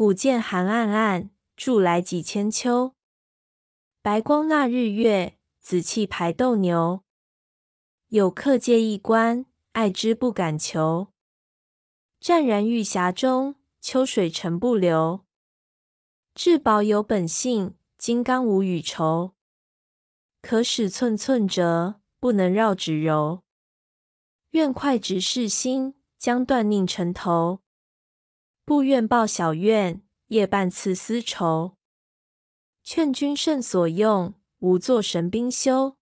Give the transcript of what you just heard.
古剑寒暗暗，筑来几千秋。白光纳日月，紫气排斗牛。有客借一关，爱之不敢求。湛然玉匣中，秋水沉不流。至宝有本性，金刚无与酬。可使寸寸折，不能绕指柔。愿快直视心，将断佞臣头。不愿报小怨，夜半赐丝绸。劝君慎所用，勿作神兵休。